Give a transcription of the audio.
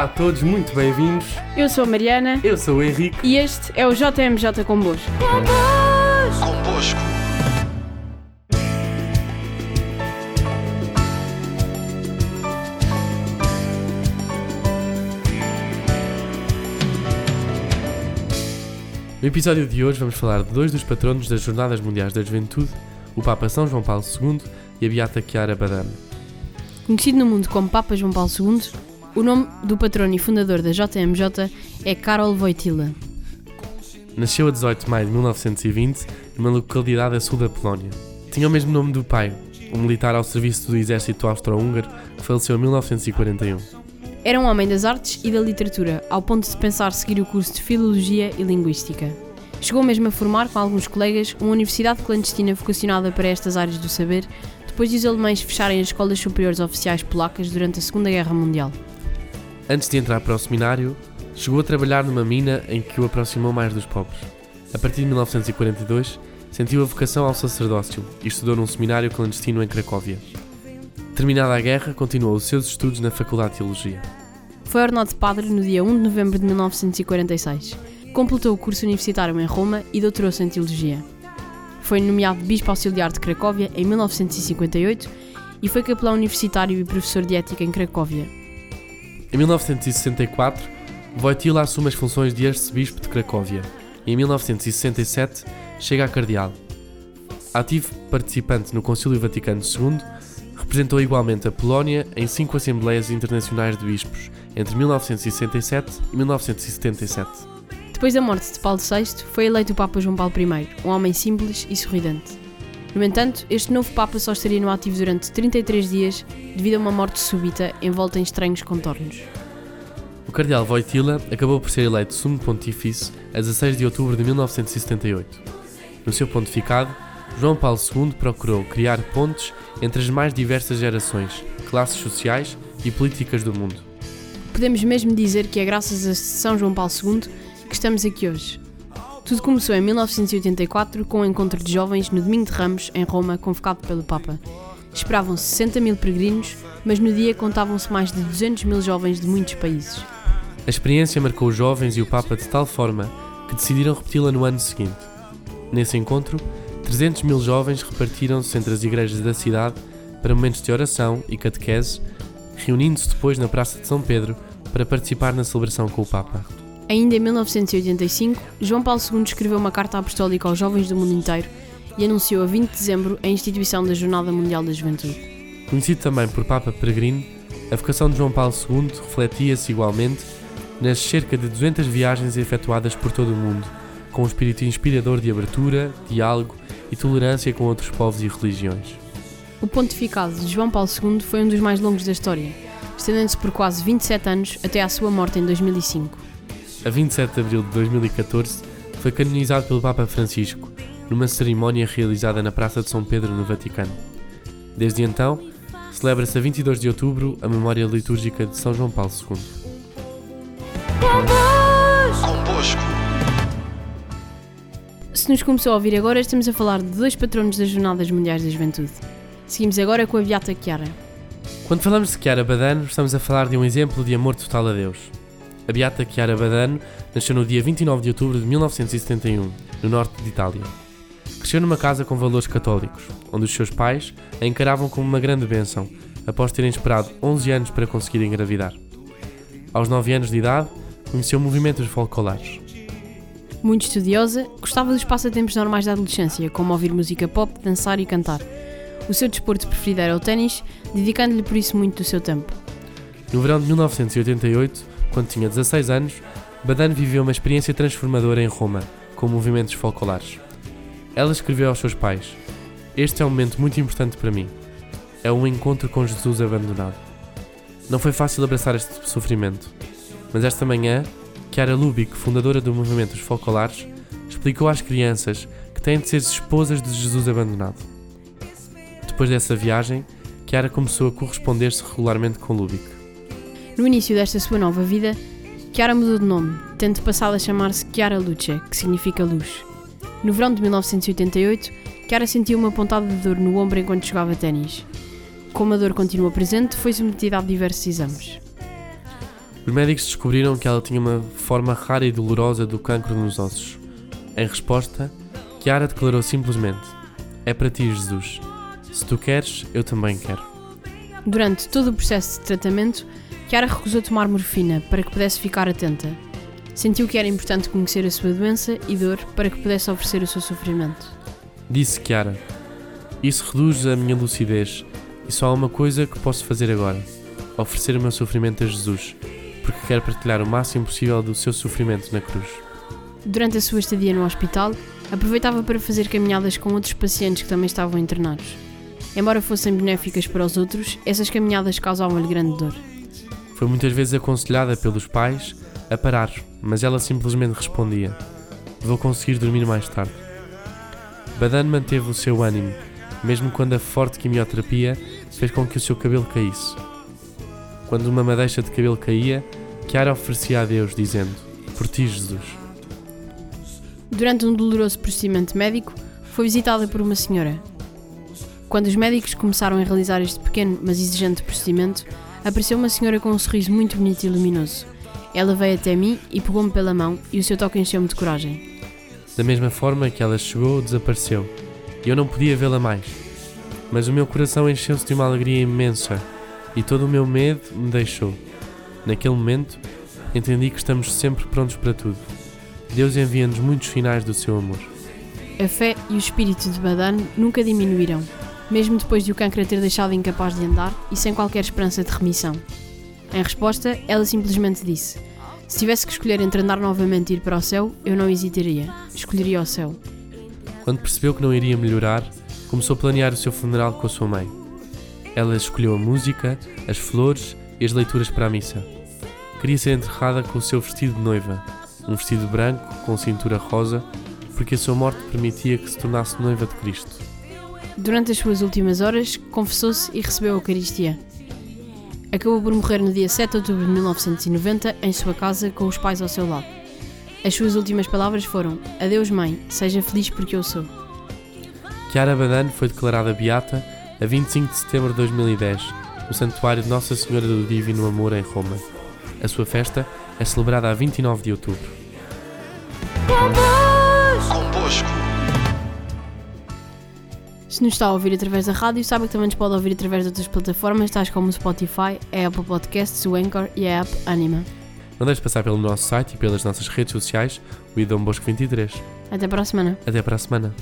Olá a todos, muito bem-vindos. Eu sou a Mariana Eu sou o Henrique. e este é o JMJ Convosco. Convosco. No episódio de hoje vamos falar de dois dos patronos das Jornadas Mundiais da Juventude, o Papa São João Paulo II e a Beata Chiara Badano. Conhecido no mundo como Papa João Paulo II, o nome do patrono e fundador da JMJ é Karol Wojtyla. Nasceu a 18 de maio de 1920 numa localidade a sul da Polónia. Tinha o mesmo nome do pai, um militar ao serviço do exército austro-húngaro que faleceu em 1941. Era um homem das artes e da literatura, ao ponto de pensar seguir o curso de Filologia e Linguística. Chegou mesmo a formar, com alguns colegas, uma universidade clandestina vocacionada para estas áreas do saber, depois de os alemães fecharem as escolas superiores oficiais polacas durante a Segunda Guerra Mundial. Antes de entrar para o seminário, chegou a trabalhar numa mina em que o aproximou mais dos pobres. A partir de 1942, sentiu a vocação ao sacerdócio e estudou num seminário clandestino em Cracóvia. Terminada a guerra, continuou os seus estudos na Faculdade de Teologia. Foi ordenado padre no dia 1 de novembro de 1946. Completou o curso universitário em Roma e doutorou-se em Teologia. Foi nomeado Bispo Auxiliar de Cracóvia em 1958 e foi capelão universitário e professor de ética em Cracóvia. Em 1964, Wojtyla assume as funções de arcebispo de Cracóvia e em 1967 chega a cardeal. Ativo participante no Concílio Vaticano II, representou igualmente a Polónia em cinco Assembleias Internacionais de Bispos entre 1967 e 1977. Depois da morte de Paulo VI, foi eleito o Papa João Paulo I, um homem simples e sorridente. No entanto, este novo Papa só estaria no ativo durante 33 dias devido a uma morte súbita envolta em estranhos contornos. O cardeal Wojtyla acabou por ser eleito sumo pontífice a 16 de outubro de 1978. No seu pontificado, João Paulo II procurou criar pontes entre as mais diversas gerações, classes sociais e políticas do mundo. Podemos mesmo dizer que é graças a São João Paulo II que estamos aqui hoje. Tudo começou em 1984 com o um encontro de jovens no Domingo de Ramos, em Roma, convocado pelo Papa. Esperavam-se 60 mil peregrinos, mas no dia contavam-se mais de 200 mil jovens de muitos países. A experiência marcou os jovens e o Papa de tal forma que decidiram repeti-la no ano seguinte. Nesse encontro, 300 mil jovens repartiram-se entre as igrejas da cidade para momentos de oração e catequese, reunindo-se depois na Praça de São Pedro para participar na celebração com o Papa. Ainda em 1985, João Paulo II escreveu uma carta apostólica aos jovens do mundo inteiro e anunciou a 20 de dezembro a instituição da Jornada Mundial da Juventude. Conhecido também por Papa Peregrino, a vocação de João Paulo II refletia-se igualmente nas cerca de 200 viagens efetuadas por todo o mundo, com um espírito inspirador de abertura, diálogo e tolerância com outros povos e religiões. O pontificado de João Paulo II foi um dos mais longos da história, estendendo-se por quase 27 anos até à sua morte em 2005. A 27 de abril de 2014, foi canonizado pelo Papa Francisco, numa cerimónia realizada na Praça de São Pedro, no Vaticano. Desde então, celebra-se a 22 de outubro a memória litúrgica de São João Paulo II. Convosco. Se nos começou a ouvir agora, estamos a falar de dois patronos das Jornadas Mundiais da Juventude. Seguimos agora com a Beata Chiara. Quando falamos de Chiara Badano, estamos a falar de um exemplo de amor total a Deus. A Beata Chiara Badano nasceu no dia 29 de outubro de 1971, no norte de Itália. Cresceu numa casa com valores católicos, onde os seus pais a encaravam como uma grande bênção, após terem esperado 11 anos para conseguir engravidar. Aos 9 anos de idade, conheceu movimentos folclóricos. Muito estudiosa, gostava dos passatempos normais da adolescência, como ouvir música pop, dançar e cantar. O seu desporto preferido era o ténis, dedicando-lhe por isso muito do seu tempo. No verão de 1988, quando tinha 16 anos, Badano viveu uma experiência transformadora em Roma, com movimentos folclóricos. Ela escreveu aos seus pais: Este é um momento muito importante para mim. É um encontro com Jesus abandonado. Não foi fácil abraçar este sofrimento, mas esta manhã, Chiara Lubick, fundadora do movimento dos Folcolares, explicou às crianças que têm de ser esposas de Jesus abandonado. Depois dessa viagem, Chiara começou a corresponder-se regularmente com Lubick. No início desta sua nova vida, Chiara mudou de nome, tendo passado a chamar-se Chiara Luce, que significa luz. No verão de 1988, Chiara sentiu uma pontada de dor no ombro enquanto jogava ténis. Como a dor continuou presente, foi submetida a diversos exames. Os médicos descobriram que ela tinha uma forma rara e dolorosa do cancro nos ossos. Em resposta, Chiara declarou simplesmente: É para ti, Jesus. Se tu queres, eu também quero. Durante todo o processo de tratamento, Chiara recusou tomar morfina para que pudesse ficar atenta. Sentiu que era importante conhecer a sua doença e dor para que pudesse oferecer o seu sofrimento. Disse Chiara: Isso reduz a minha lucidez e só há uma coisa que posso fazer agora: oferecer o meu sofrimento a Jesus, porque quero partilhar o máximo possível do seu sofrimento na cruz. Durante a sua estadia no hospital, aproveitava para fazer caminhadas com outros pacientes que também estavam internados. Embora fossem benéficas para os outros, essas caminhadas causavam-lhe grande dor. Foi muitas vezes aconselhada pelos pais a parar, mas ela simplesmente respondia: Vou conseguir dormir mais tarde. Badan manteve o seu ânimo, mesmo quando a forte quimioterapia fez com que o seu cabelo caísse. Quando uma madeixa de cabelo caía, Chiara oferecia a Deus, dizendo: Por ti, Jesus. Durante um doloroso procedimento médico, foi visitada por uma senhora. Quando os médicos começaram a realizar este pequeno, mas exigente procedimento, apareceu uma senhora com um sorriso muito bonito e luminoso. Ela veio até mim e pegou-me pela mão e o seu toque encheu-me de coragem. Da mesma forma que ela chegou, desapareceu. E eu não podia vê-la mais. Mas o meu coração encheu-se de uma alegria imensa e todo o meu medo me deixou. Naquele momento, entendi que estamos sempre prontos para tudo. Deus envia-nos muitos sinais do seu amor. A fé e o espírito de Badan nunca diminuíram, mesmo depois de o câncer ter deixado incapaz de andar e sem qualquer esperança de remissão. Em resposta, ela simplesmente disse: Se tivesse que escolher entre andar novamente e ir para o céu, eu não hesitaria. Escolheria o céu. Quando percebeu que não iria melhorar, começou a planear o seu funeral com a sua mãe. Ela escolheu a música, as flores e as leituras para a missa. Queria ser enterrada com o seu vestido de noiva, um vestido branco com cintura rosa, porque a sua morte permitia que se tornasse noiva de Cristo. Durante as suas últimas horas, confessou-se e recebeu a Eucaristia. Acabou por morrer no dia 7 de outubro de 1990 em sua casa com os pais ao seu lado. As suas últimas palavras foram: Adeus, mãe, seja feliz porque eu sou. Chiara Badan foi declarada beata a 25 de setembro de 2010, no Santuário de Nossa Senhora do Divino Amor em Roma. A sua festa é celebrada a 29 de outubro. Se nos está a ouvir através da rádio, sabe que também nos pode ouvir através de outras plataformas, tais como o Spotify, a Apple Podcasts, o Anchor e a app Anima. Não deixe de passar pelo nosso site e pelas nossas redes sociais, o Idom Bosco 23. Até para a semana. Até para a semana.